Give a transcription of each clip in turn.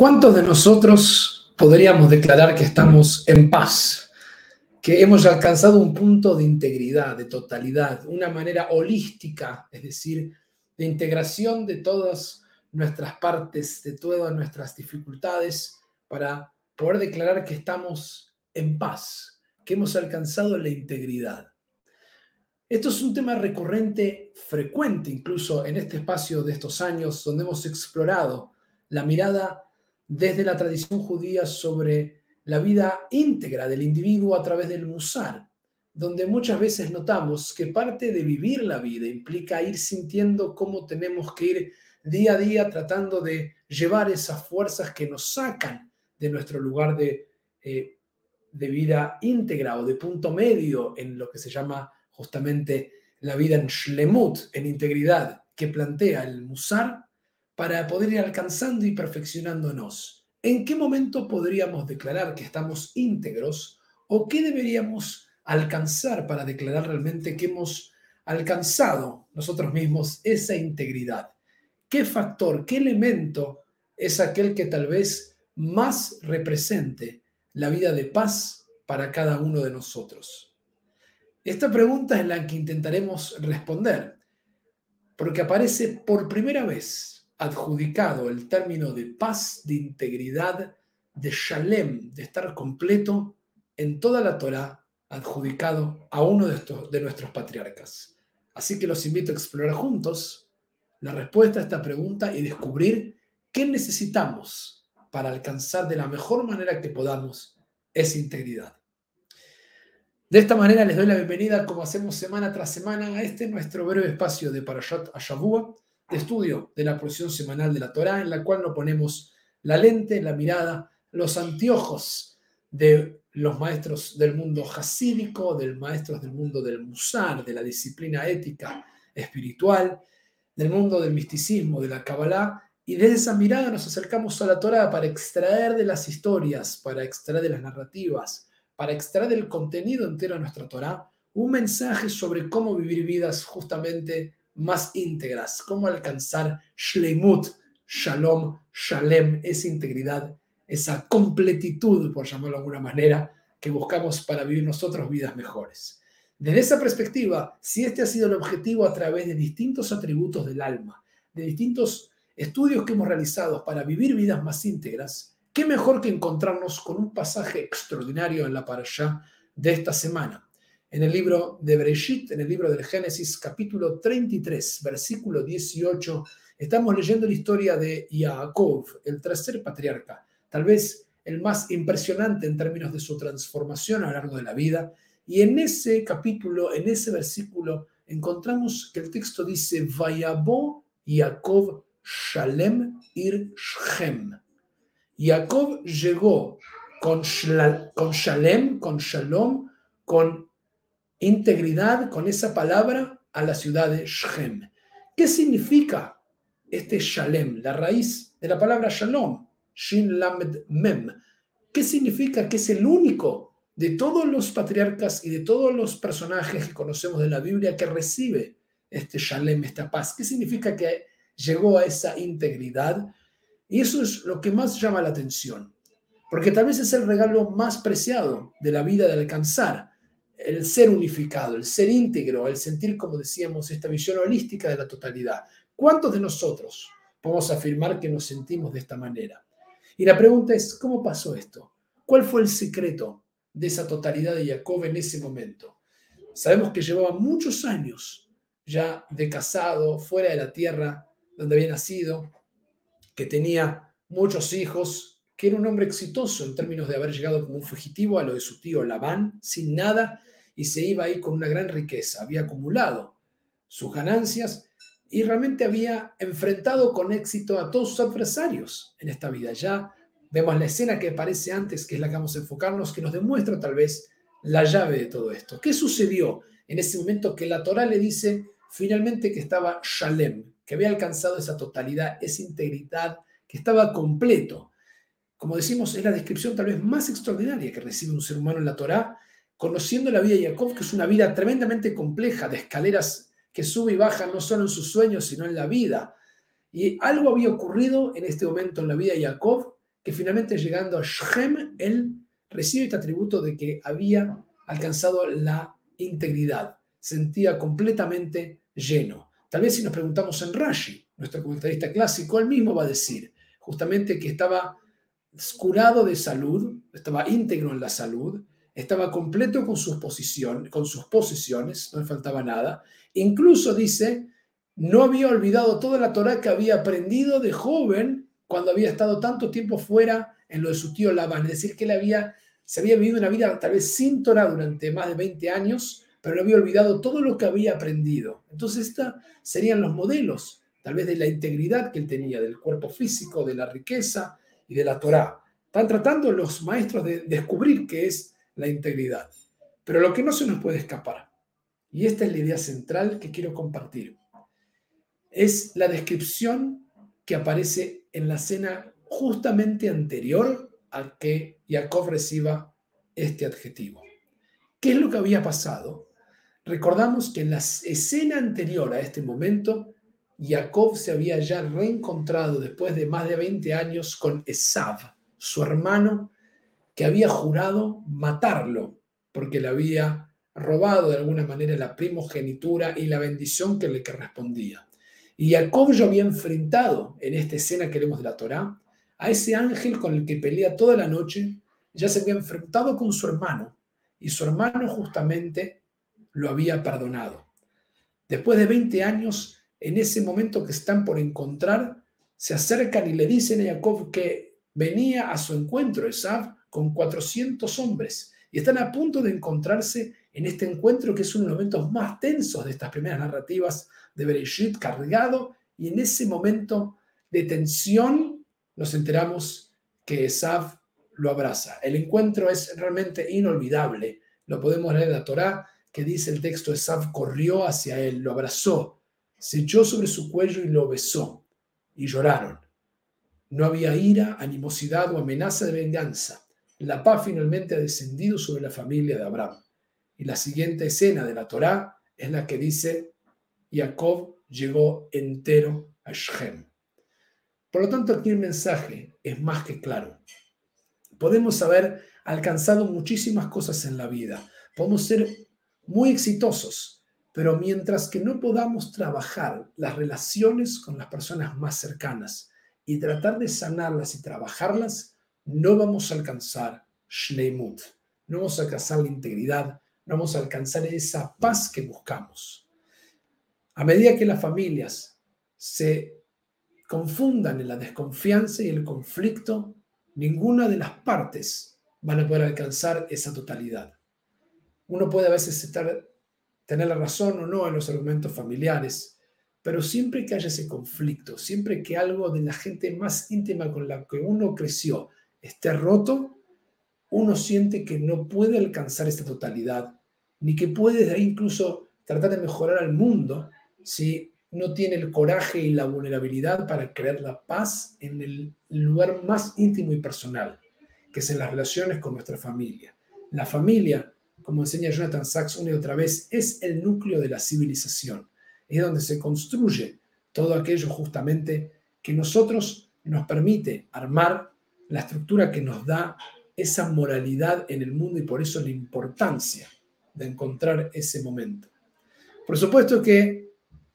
¿Cuántos de nosotros podríamos declarar que estamos en paz? Que hemos alcanzado un punto de integridad, de totalidad, una manera holística, es decir, de integración de todas nuestras partes, de todas nuestras dificultades, para poder declarar que estamos en paz, que hemos alcanzado la integridad. Esto es un tema recurrente, frecuente incluso en este espacio de estos años, donde hemos explorado la mirada desde la tradición judía sobre la vida íntegra del individuo a través del musar, donde muchas veces notamos que parte de vivir la vida implica ir sintiendo cómo tenemos que ir día a día tratando de llevar esas fuerzas que nos sacan de nuestro lugar de, eh, de vida íntegra o de punto medio en lo que se llama justamente la vida en shlemut, en integridad, que plantea el musar para poder ir alcanzando y perfeccionándonos. ¿En qué momento podríamos declarar que estamos íntegros o qué deberíamos alcanzar para declarar realmente que hemos alcanzado nosotros mismos esa integridad? ¿Qué factor, qué elemento es aquel que tal vez más represente la vida de paz para cada uno de nosotros? Esta pregunta es la que intentaremos responder, porque aparece por primera vez adjudicado el término de paz, de integridad, de shalem, de estar completo en toda la Torah, adjudicado a uno de, estos, de nuestros patriarcas. Así que los invito a explorar juntos la respuesta a esta pregunta y descubrir qué necesitamos para alcanzar de la mejor manera que podamos esa integridad. De esta manera les doy la bienvenida, como hacemos semana tras semana, a este nuestro breve espacio de Parashat Ashavua, estudio de la porción semanal de la Torá, en la cual nos ponemos la lente, la mirada, los anteojos de los maestros del mundo hasídico, de maestros del mundo del musar, de la disciplina ética espiritual, del mundo del misticismo, de la Kabbalah, y desde esa mirada nos acercamos a la Torá para extraer de las historias, para extraer de las narrativas, para extraer del contenido entero de nuestra Torá un mensaje sobre cómo vivir vidas justamente más íntegras, cómo alcanzar Shlemut, Shalom, Shalem, esa integridad, esa completitud, por llamarlo de alguna manera, que buscamos para vivir nosotros vidas mejores. Desde esa perspectiva, si este ha sido el objetivo a través de distintos atributos del alma, de distintos estudios que hemos realizado para vivir vidas más íntegras, qué mejor que encontrarnos con un pasaje extraordinario en la parasha de esta semana en el libro de Bereshit, en el libro del Génesis, capítulo 33, versículo 18, estamos leyendo la historia de Jacob, el tercer patriarca, tal vez el más impresionante en términos de su transformación a lo largo de la vida. Y en ese capítulo, en ese versículo, encontramos que el texto dice, Vayabo Jacob Shalem ir Shem. Jacob llegó con, con Shalem, con Shalom, con integridad con esa palabra a la ciudad de Shem. ¿Qué significa este Shalem? La raíz de la palabra Shalom, Shin Lamed Mem. ¿Qué significa que es el único de todos los patriarcas y de todos los personajes que conocemos de la Biblia que recibe este Shalem, esta paz? ¿Qué significa que llegó a esa integridad? Y eso es lo que más llama la atención, porque tal vez es el regalo más preciado de la vida de alcanzar el ser unificado, el ser íntegro, el sentir, como decíamos, esta visión holística de la totalidad. ¿Cuántos de nosotros podemos afirmar que nos sentimos de esta manera? Y la pregunta es, ¿cómo pasó esto? ¿Cuál fue el secreto de esa totalidad de Jacob en ese momento? Sabemos que llevaba muchos años ya de casado, fuera de la tierra donde había nacido, que tenía muchos hijos, que era un hombre exitoso en términos de haber llegado como un fugitivo a lo de su tío Labán, sin nada, y se iba ahí con una gran riqueza. Había acumulado sus ganancias y realmente había enfrentado con éxito a todos sus adversarios en esta vida. Ya vemos la escena que aparece antes, que es la que vamos a enfocarnos, que nos demuestra tal vez la llave de todo esto. ¿Qué sucedió en ese momento que la Torah le dice finalmente que estaba Shalem, que había alcanzado esa totalidad, esa integridad, que estaba completo? Como decimos, es la descripción tal vez más extraordinaria que recibe un ser humano en la Torah conociendo la vida de Jacob, que es una vida tremendamente compleja, de escaleras que sube y baja no solo en sus sueños, sino en la vida. Y algo había ocurrido en este momento en la vida de Jacob que finalmente llegando a Shem, él recibe este atributo de que había alcanzado la integridad, sentía completamente lleno. Tal vez si nos preguntamos en Rashi, nuestro comentarista clásico, él mismo va a decir justamente que estaba curado de salud, estaba íntegro en la salud, estaba completo con sus, con sus no le faltaba nada. Incluso dice, no había olvidado toda la Torah que había aprendido de joven cuando había estado tanto tiempo fuera en lo de su tío Labán. Es decir, que él había, se había vivido una vida tal vez sin Torah durante más de 20 años, pero no había olvidado todo lo que había aprendido. Entonces, estos serían los modelos, tal vez de la integridad que él tenía, del cuerpo físico, de la riqueza y de la Torah. Están tratando los maestros de descubrir qué es la integridad. Pero lo que no se nos puede escapar, y esta es la idea central que quiero compartir, es la descripción que aparece en la escena justamente anterior a que Jacob reciba este adjetivo. ¿Qué es lo que había pasado? Recordamos que en la escena anterior a este momento, Jacob se había ya reencontrado después de más de 20 años con Esav, su hermano, que había jurado matarlo porque le había robado de alguna manera la primogenitura y la bendición que le correspondía. Y Jacob ya había enfrentado en esta escena que vemos de la Torá a ese ángel con el que pelea toda la noche, ya se había enfrentado con su hermano y su hermano justamente lo había perdonado. Después de 20 años, en ese momento que están por encontrar, se acercan y le dicen a Jacob que venía a su encuentro Esav con 400 hombres y están a punto de encontrarse en este encuentro que es uno de los momentos más tensos de estas primeras narrativas de Bereshit, cargado, y en ese momento de tensión nos enteramos que Esav lo abraza. El encuentro es realmente inolvidable. Lo podemos leer en la Torá, que dice el texto, Esav corrió hacia él, lo abrazó, se echó sobre su cuello y lo besó, y lloraron. No había ira, animosidad o amenaza de venganza. La paz finalmente ha descendido sobre la familia de Abraham. Y la siguiente escena de la Torá es la que dice, Jacob llegó entero a Shem. Por lo tanto, aquí el mensaje es más que claro. Podemos haber alcanzado muchísimas cosas en la vida, podemos ser muy exitosos, pero mientras que no podamos trabajar las relaciones con las personas más cercanas, y tratar de sanarlas y trabajarlas, no vamos a alcanzar Shleimut, no vamos a alcanzar la integridad, no vamos a alcanzar esa paz que buscamos. A medida que las familias se confundan en la desconfianza y el conflicto, ninguna de las partes van a poder alcanzar esa totalidad. Uno puede a veces estar, tener la razón o no en los argumentos familiares, pero siempre que haya ese conflicto, siempre que algo de la gente más íntima con la que uno creció esté roto, uno siente que no puede alcanzar esta totalidad, ni que puede incluso tratar de mejorar al mundo si no tiene el coraje y la vulnerabilidad para crear la paz en el lugar más íntimo y personal, que es en las relaciones con nuestra familia. La familia, como enseña Jonathan Sachs una y otra vez, es el núcleo de la civilización es donde se construye todo aquello justamente que nosotros nos permite armar la estructura que nos da esa moralidad en el mundo y por eso la importancia de encontrar ese momento. Por supuesto que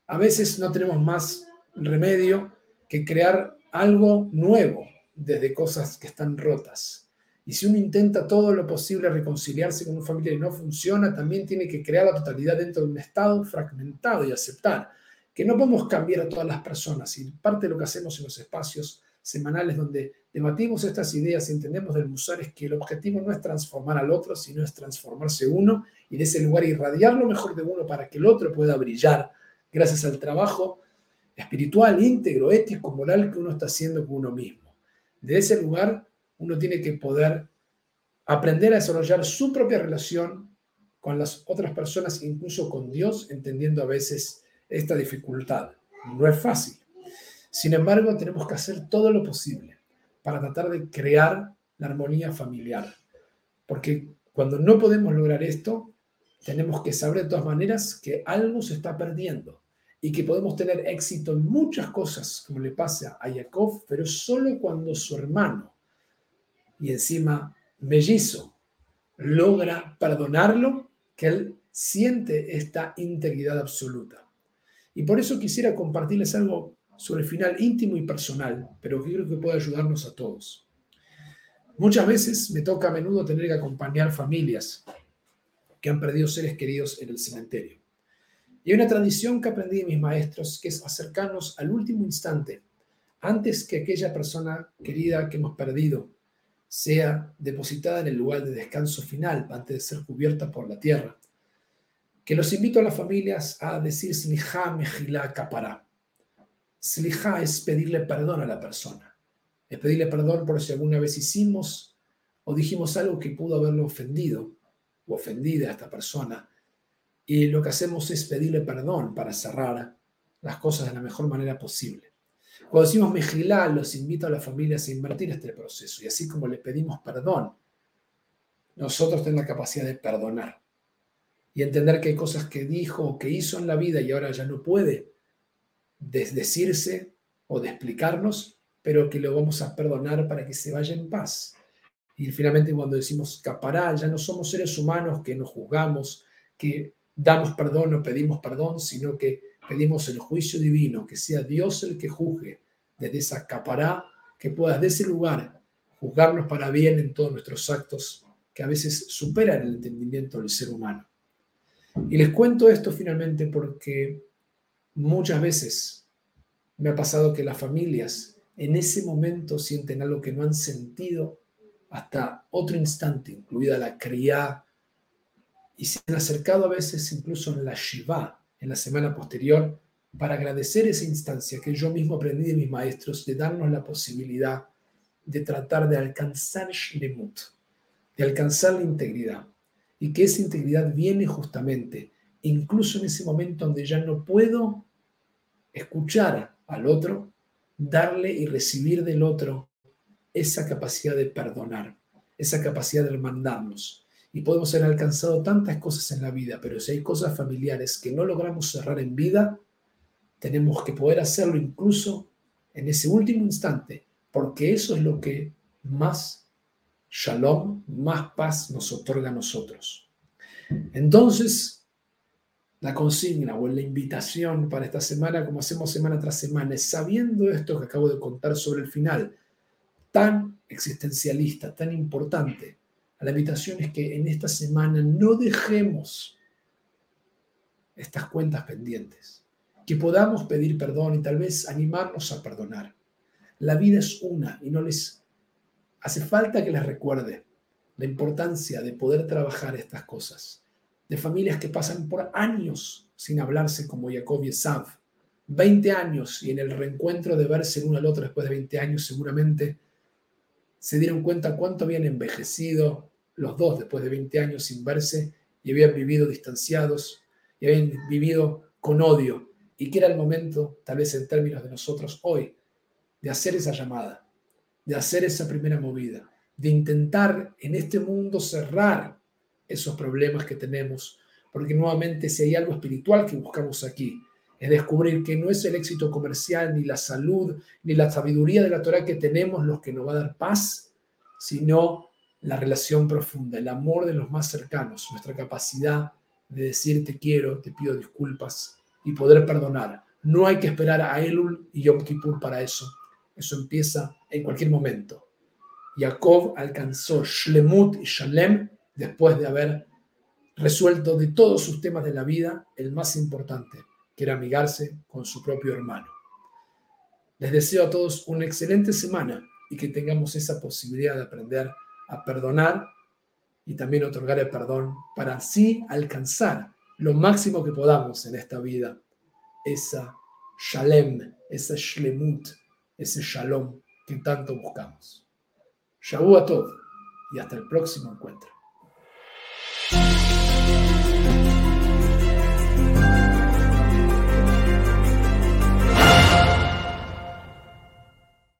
a veces no tenemos más remedio que crear algo nuevo desde cosas que están rotas. Y si uno intenta todo lo posible reconciliarse con una familia y no funciona, también tiene que crear la totalidad dentro de un estado fragmentado y aceptar que no podemos cambiar a todas las personas. Y parte de lo que hacemos en los espacios semanales donde debatimos estas ideas y entendemos del Musar es que el objetivo no es transformar al otro, sino es transformarse uno y de ese lugar irradiar lo mejor de uno para que el otro pueda brillar gracias al trabajo espiritual, íntegro, ético, moral que uno está haciendo con uno mismo. De ese lugar uno tiene que poder aprender a desarrollar su propia relación con las otras personas, incluso con Dios, entendiendo a veces esta dificultad. No es fácil. Sin embargo, tenemos que hacer todo lo posible para tratar de crear la armonía familiar. Porque cuando no podemos lograr esto, tenemos que saber de todas maneras que algo se está perdiendo y que podemos tener éxito en muchas cosas, como le pasa a Jacob, pero solo cuando su hermano y encima mellizo logra perdonarlo, que él siente esta integridad absoluta. Y por eso quisiera compartirles algo sobre el final íntimo y personal, pero que creo que puede ayudarnos a todos. Muchas veces me toca a menudo tener que acompañar familias que han perdido seres queridos en el cementerio. Y hay una tradición que aprendí de mis maestros, que es acercarnos al último instante, antes que aquella persona querida que hemos perdido sea depositada en el lugar de descanso final, antes de ser cubierta por la tierra. Que los invito a las familias a decir Sliha Mejila Kapará. Sliha es pedirle perdón a la persona. Es pedirle perdón por si alguna vez hicimos o dijimos algo que pudo haberlo ofendido o ofendida a esta persona y lo que hacemos es pedirle perdón para cerrar las cosas de la mejor manera posible. Cuando decimos Mejilá, los invito a las familias a invertir este proceso. Y así como le pedimos perdón, nosotros tenemos la capacidad de perdonar. Y entender que hay cosas que dijo o que hizo en la vida y ahora ya no puede desdecirse o de explicarnos, pero que lo vamos a perdonar para que se vaya en paz. Y finalmente cuando decimos capará, ya no somos seres humanos que nos juzgamos, que damos perdón o pedimos perdón, sino que pedimos el juicio divino, que sea Dios el que juzgue desde esa capará, que pueda desde ese lugar juzgarnos para bien en todos nuestros actos que a veces superan el entendimiento del ser humano. Y les cuento esto finalmente porque muchas veces me ha pasado que las familias en ese momento sienten algo que no han sentido hasta otro instante, incluida la cría y se han acercado a veces incluso en la Shiva, en la semana posterior, para agradecer esa instancia que yo mismo aprendí de mis maestros, de darnos la posibilidad de tratar de alcanzar Shlemut, de alcanzar la integridad. Y que esa integridad viene justamente, incluso en ese momento donde ya no puedo escuchar al otro, darle y recibir del otro esa capacidad de perdonar, esa capacidad de hermandarnos, y podemos haber alcanzado tantas cosas en la vida, pero si hay cosas familiares que no logramos cerrar en vida, tenemos que poder hacerlo incluso en ese último instante, porque eso es lo que más shalom, más paz nos otorga a nosotros. Entonces, la consigna o la invitación para esta semana, como hacemos semana tras semana, es sabiendo esto que acabo de contar sobre el final, tan existencialista, tan importante, la invitación es que en esta semana no dejemos estas cuentas pendientes, que podamos pedir perdón y tal vez animarnos a perdonar. La vida es una y no les hace falta que les recuerde la importancia de poder trabajar estas cosas, de familias que pasan por años sin hablarse como Jacob y Esav, 20 años y en el reencuentro de verse uno al otro después de 20 años seguramente se dieron cuenta cuánto habían envejecido los dos después de 20 años sin verse y habían vivido distanciados y habían vivido con odio y que era el momento, tal vez en términos de nosotros hoy, de hacer esa llamada, de hacer esa primera movida, de intentar en este mundo cerrar esos problemas que tenemos, porque nuevamente si hay algo espiritual que buscamos aquí, es descubrir que no es el éxito comercial, ni la salud, ni la sabiduría de la Torah que tenemos los que nos va a dar paz, sino la relación profunda, el amor de los más cercanos, nuestra capacidad de decir te quiero, te pido disculpas y poder perdonar. No hay que esperar a Elul y Yom Kippur para eso. Eso empieza en cualquier momento. Jacob alcanzó Shlemut y Shalem después de haber resuelto de todos sus temas de la vida el más importante, que era amigarse con su propio hermano. Les deseo a todos una excelente semana y que tengamos esa posibilidad de aprender a perdonar y también otorgar el perdón para así alcanzar lo máximo que podamos en esta vida, esa shalem, esa shlemut, ese shalom que tanto buscamos. Shabu a todos y hasta el próximo encuentro. Bye.